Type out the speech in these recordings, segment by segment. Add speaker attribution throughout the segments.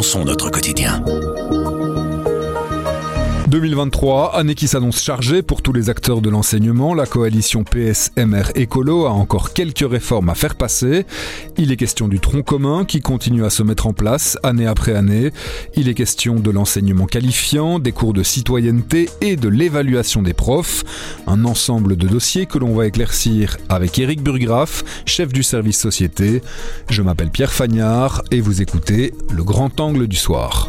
Speaker 1: repensons notre quotidien.
Speaker 2: 2023, année qui s'annonce chargée pour tous les acteurs de l'enseignement. La coalition PSMR Écolo a encore quelques réformes à faire passer. Il est question du tronc commun qui continue à se mettre en place année après année. Il est question de l'enseignement qualifiant, des cours de citoyenneté et de l'évaluation des profs. Un ensemble de dossiers que l'on va éclaircir avec Eric Burgraff, chef du service société. Je m'appelle Pierre Fagnard et vous écoutez Le Grand Angle du Soir.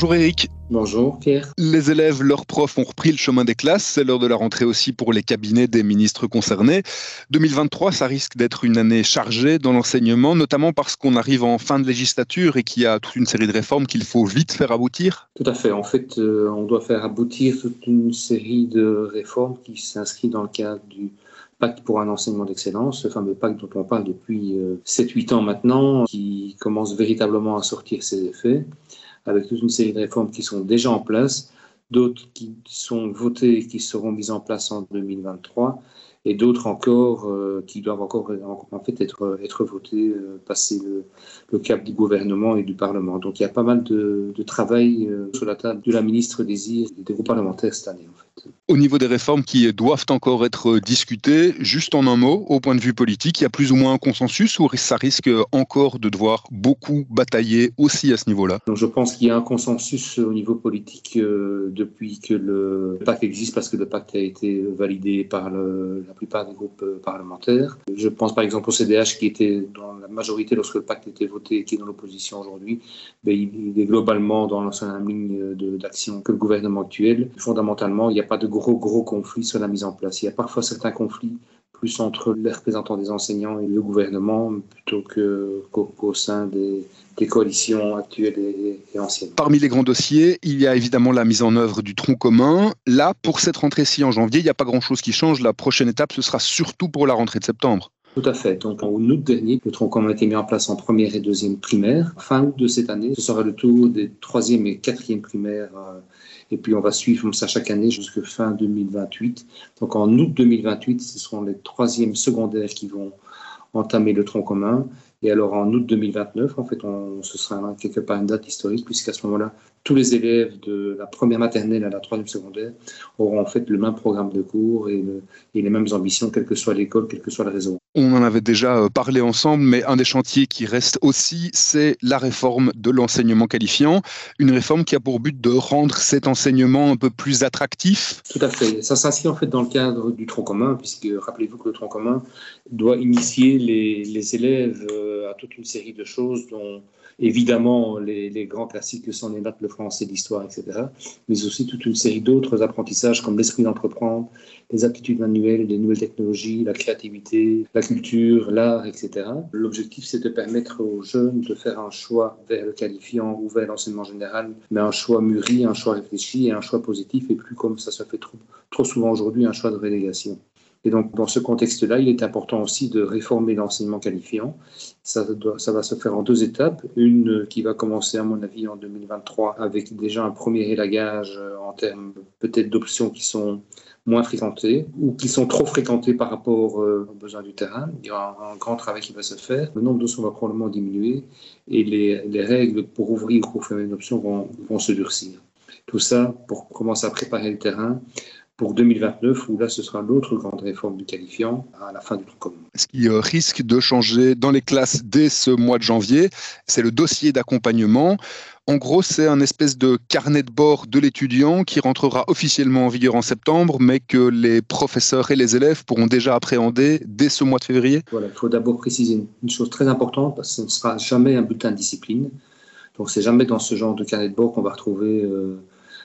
Speaker 2: Bonjour Eric.
Speaker 3: Bonjour Pierre.
Speaker 2: Les élèves, leurs profs ont repris le chemin des classes. C'est l'heure de la rentrée aussi pour les cabinets des ministres concernés. 2023, ça risque d'être une année chargée dans l'enseignement, notamment parce qu'on arrive en fin de législature et qu'il y a toute une série de réformes qu'il faut vite faire aboutir.
Speaker 3: Tout à fait. En fait, euh, on doit faire aboutir toute une série de réformes qui s'inscrivent dans le cadre du pacte pour un enseignement d'excellence, ce fameux pacte dont on parle depuis 7-8 euh, ans maintenant, qui commence véritablement à sortir ses effets avec toute une série de réformes qui sont déjà en place, d'autres qui sont votées et qui seront mises en place en 2023, et d'autres encore euh, qui doivent encore en fait être, être votées, euh, passer le, le, cap du gouvernement et du Parlement. Donc il y a pas mal de, travail euh, sur la table de la ministre Désir et des groupes parlementaires cette année.
Speaker 2: Au niveau des réformes qui doivent encore être discutées, juste en un mot, au point de vue politique, il y a plus ou moins un consensus ou ça risque encore de devoir beaucoup batailler aussi à ce niveau-là?
Speaker 3: Je pense qu'il y a un consensus au niveau politique euh, depuis que le pacte existe parce que le pacte a été validé par le, la plupart des groupes euh, parlementaires. Je pense par exemple au CDH qui était dans la majorité lorsque le pacte était voté et qui est dans l'opposition aujourd'hui. Ben, il est globalement dans la même ligne d'action que le gouvernement actuel. Fondamentalement, il n'y a pas de gros, gros conflits sur la mise en place. Il y a parfois certains conflits plus entre les représentants des enseignants et le gouvernement plutôt qu'au sein des, coalitions actuelles et, et, anciennes.
Speaker 2: Parmi les grands dossiers, il y a évidemment la mise en œuvre du tronc commun. Là, pour cette rentrée-ci en janvier, il n'y a pas grand-chose qui change. La prochaine étape, ce sera surtout pour la rentrée de septembre.
Speaker 3: Tout à fait. Donc, en août dernier, le tronc commun a été mis en place en première et deuxième primaire. Fin août de cette année, ce sera le tour des troisième et quatrième primaires. Euh, et puis, on va suivre comme ça chaque année jusqu'à fin 2028. Donc, en août 2028, ce seront les troisièmes secondaires qui vont entamer le tronc commun. Et alors, en août 2029, en fait, on, ce sera quelque part une date historique, puisqu'à ce moment-là, tous les élèves de la première maternelle à la troisième secondaire auront en fait le même programme de cours et, le, et les mêmes ambitions, quelle que soit l'école, quel que soit le réseau.
Speaker 2: On en avait déjà euh, parlé ensemble, mais un des chantiers qui reste aussi, c'est la réforme de l'enseignement qualifiant. Une réforme qui a pour but de rendre cet enseignement un peu plus attractif.
Speaker 3: Tout à fait. Ça s'inscrit en fait dans le cadre du tronc commun, puisque rappelez-vous que le tronc commun doit initier les, les élèves euh, toute une série de choses dont évidemment les, les, grands classiques que sont les maths, le français, l'histoire, etc., mais aussi toute une série d'autres apprentissages comme l'esprit d'entreprendre, les aptitudes manuelles, les nouvelles technologies, la créativité, la culture, l'art, etc. L'objectif, c'est de permettre aux jeunes de faire un choix vers le qualifiant ou vers l'enseignement général, mais un choix mûri, un choix réfléchi et un choix positif, et plus comme ça se fait trop, trop souvent aujourd'hui, un choix de relégation. Et donc, dans ce contexte-là, il est important aussi de réformer l'enseignement qualifiant. Ça, doit, ça, va se faire en deux étapes. Une qui va commencer, à mon avis, en 2023, avec déjà un premier élagage en termes peut-être d'options qui sont moins fréquentées ou qui sont trop fréquentées par rapport euh, aux besoins du terrain. Il y aura un, grand travail qui va se faire. Le nombre d'options va probablement diminuer et les, les, règles pour ouvrir ou fermer une option vont se durcir. Tout ça pour commencer à préparer le terrain pour 2029, où là, ce sera l'autre grande réforme du qualifiant à la fin du commun.
Speaker 2: Ce qui euh, risque de changer dans les classes dès ce mois de janvier, c'est le dossier d'accompagnement. En gros, c'est un espèce de carnet de bord de l'étudiant qui rentrera officiellement en vigueur en septembre, mais que les professeurs et les élèves pourront déjà appréhender dès ce mois de février.
Speaker 3: Voilà, il faut d'abord préciser une chose très importante, parce que ce ne sera jamais un bulletin de discipline. Donc, c'est jamais dans ce genre de carnet de bord qu'on va retrouver euh,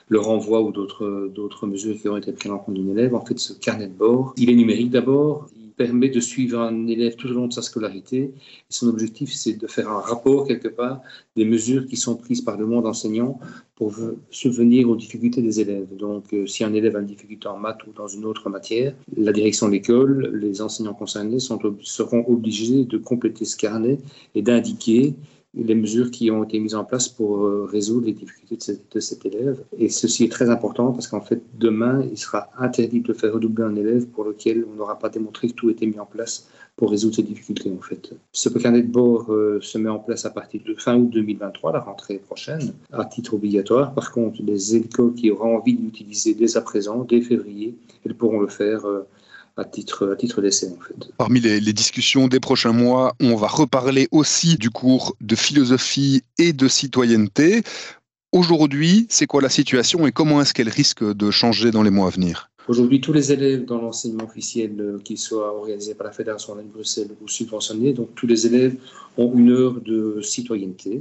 Speaker 3: le renvoi ou d'autres mesures qui ont été prises en compte d'un élève. En fait, ce carnet de bord, il est numérique d'abord. Il permet de suivre un élève tout au long de sa scolarité. Et son objectif, c'est de faire un rapport quelque part des mesures qui sont prises par le monde enseignant pour subvenir aux difficultés des élèves. Donc, euh, si un élève a une difficulté en maths ou dans une autre matière, la direction de l'école, les enseignants concernés seront obligés de compléter ce carnet et d'indiquer les mesures qui ont été mises en place pour euh, résoudre les difficultés de, cet élève. Et ceci est très important parce qu'en fait, demain, il sera interdit de faire redoubler un élève pour lequel on n'aura pas démontré que tout était mis en place pour résoudre ces difficultés. En fait. Ce carnet de bord euh, se met en place à partir de fin août 2023, la rentrée prochaine, à titre obligatoire. Par contre, les écoles qui auront envie de l'utiliser dès à présent, dès février, elles pourront le faire euh, à titre, d'essai en fait.
Speaker 2: Parmi les, discussions des prochains mois, on va reparler aussi du cours de philosophie et de citoyenneté. Aujourd'hui, c'est quoi la situation et comment est-ce qu'elle risque de changer dans les mois à venir?
Speaker 3: Aujourd'hui, tous les élèves dans l'enseignement officiel, euh, qui soit organisé par la Fédération de Bruxelles ou subventionné, donc tous les élèves ont une heure de citoyenneté,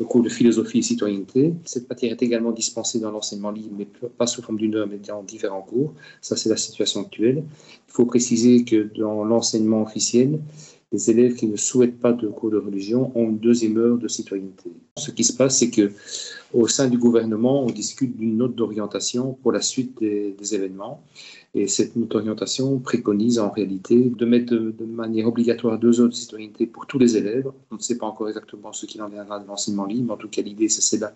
Speaker 3: le cours de philosophie et citoyenneté. Cette matière est également dispensée dans l'enseignement libre, mais pas sous forme d'une heure, mais dans différents cours. Ça, c'est la situation actuelle. Il faut préciser que dans l'enseignement officiel, les élèves qui ne souhaitent pas de cours de religion ont une deuxième heure de citoyenneté. Ce qui se passe, c'est que au sein du gouvernement, on discute d'une note d'orientation pour la suite des, événements. Et cette note d'orientation préconise en réalité de mettre de, manière obligatoire deux heures de citoyenneté pour tous les élèves. On ne sait pas encore exactement ce qu'il en viendra de l'enseignement libre, mais en tout cas l'idée c'est là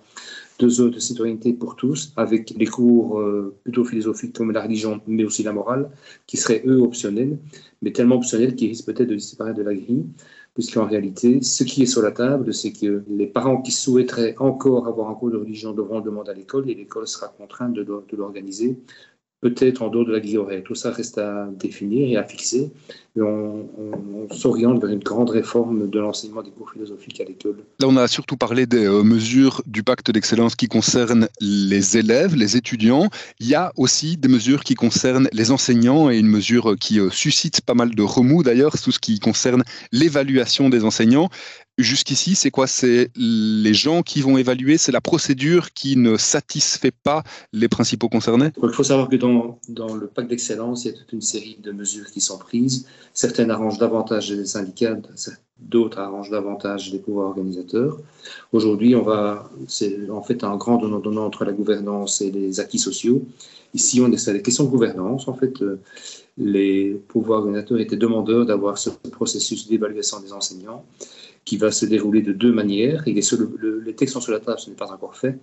Speaker 3: deux heures de citoyenneté pour tous, avec les cours euh, plutôt philosophiques comme la religion, mais aussi la morale, qui seraient eux optionnels, mais tellement optionnels qu'ils risquent peut-être de disparaître de la grille puisqu'en réalité, ce qui est sur la table, c'est que les parents qui souhaiteraient encore avoir un cours de religion devront le demander à l'école et l'école sera contrainte de l'organiser peut-être en dehors de la grille horaire. Tout ça reste à définir et à fixer. Et on, s'oriente vers une grande réforme de l'enseignement des cours philosophiques à l'école.
Speaker 2: Là, on a surtout parlé des euh, mesures du pacte d'excellence qui concernent les élèves, les étudiants. Il y a aussi des mesures qui concernent les enseignants et une mesure qui euh, suscite pas mal de remous d'ailleurs, tout ce qui concerne l'évaluation des enseignants jusqu'ici, c'est quoi? C'est les gens qui vont évaluer, c'est la procédure qui ne satisfait pas les principaux concernés?
Speaker 3: Il faut savoir que dans, le pacte d'excellence, il y a toute une série de mesures qui sont prises. Certaines arrangent davantage les syndicats, d'autres arrangent davantage les pouvoirs organisateurs. Aujourd'hui, on va, c'est en fait un grand donnant-donnant entre la gouvernance et les acquis sociaux. Ici, on est sur les questions de gouvernance. En fait, euh, les pouvoirs organisateurs étaient demandeurs d'avoir ce processus d'évaluation des enseignants qui va se dérouler de deux manières. Les textes sont sur la table, ce n'est pas encore fait,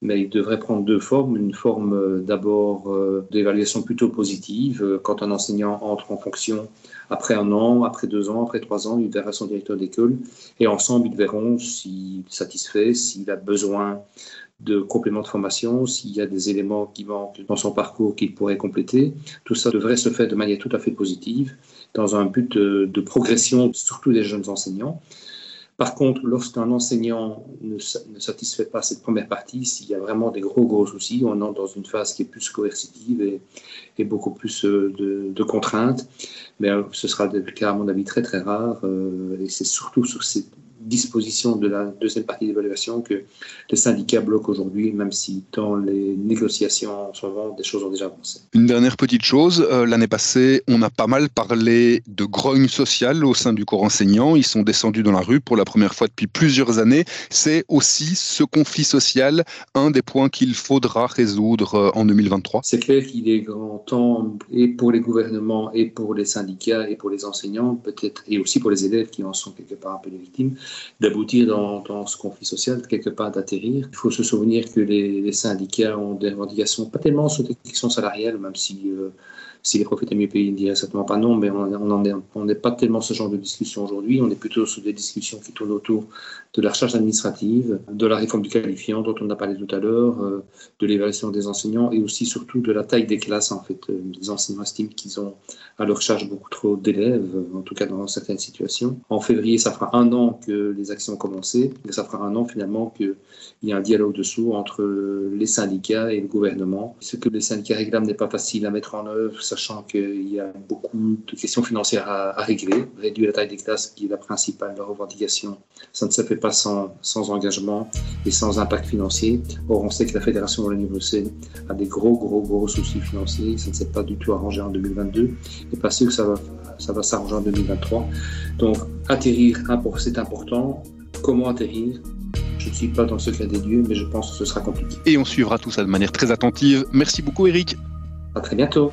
Speaker 3: mais il devrait prendre deux formes. Une forme euh, d'abord euh, d'évaluation plutôt positive, euh, quand un enseignant entre en fonction après un an, après deux ans, après trois ans, il verra son directeur d'école et ensemble ils verront s'il est satisfait, s'il a besoin de compléments de formation, s'il y a des éléments qui manquent dans son parcours qu'il pourrait compléter. Tout ça devrait se faire de manière tout à fait positive, dans un but de progression, surtout des jeunes enseignants. Par contre, lorsqu'un enseignant ne, satisfait pas cette première partie, s'il y a vraiment des gros, gros soucis, on entre dans une phase qui est plus coercitive et, beaucoup plus euh, de, contraintes. Mais euh, ce sera le cas, à mon avis, très, très rare. Euh, et c'est surtout sur ces disposition de la deuxième partie d'évaluation que les syndicats bloquent aujourd'hui, même si dans les négociations en ce moment, des choses ont déjà avancé.
Speaker 2: Une dernière petite chose, euh, l'année passée, on a pas mal parlé de grogne sociale au sein du corps enseignant. Ils sont descendus dans la rue pour la première fois depuis plusieurs années. C'est aussi ce conflit social, un des points qu'il faudra résoudre euh, en 2023.
Speaker 3: C'est clair qu'il est grand temps, et pour les gouvernements, et pour les syndicats, et pour les enseignants, peut-être, et aussi pour les élèves qui en sont quelque part un peu les victimes, d'aboutir dans, ce conflit social, quelque part d'atterrir. Il faut se souvenir que les, syndicats ont des revendications pas tellement sur des questions salariales, même si euh, si les profits étaient mieux payés, il certainement pas non, mais on n'est pas tellement ce genre de discussion aujourd'hui. On est plutôt sur des discussions qui tournent autour de la recherche administrative, de la réforme du qualifiant dont on a parlé tout à l'heure, euh, de l'évaluation des enseignants et aussi surtout de la taille des classes. En fait, euh, les enseignants estiment qu'ils ont à leur charge beaucoup trop d'élèves, euh, en tout cas dans certaines situations. En février, ça fera un an que les actions ont commencé, et ça fera un an finalement qu'il y a un dialogue dessous entre les syndicats et le gouvernement. Ce que les syndicats réclament n'est pas facile à mettre en œuvre sachant qu'il y a beaucoup de questions financières à, régler. Réduire la taille des classes, qui est la principale revendication, ça ne se fait pas sans, sans engagement et sans impact financier. Or, on sait que la Fédération de l'Université a des gros, gros, gros soucis financiers. Ça ne s'est pas du tout arrangé en 2022 et pas sûr que ça va, ça va s'arranger en 2023. Donc, atterrir, c'est important. Comment atterrir? Je ne suis pas dans le secret des dieux, mais je pense que ce sera compliqué.
Speaker 2: Et on suivra tout ça de manière très attentive. Merci beaucoup, Eric.
Speaker 3: À très bientôt.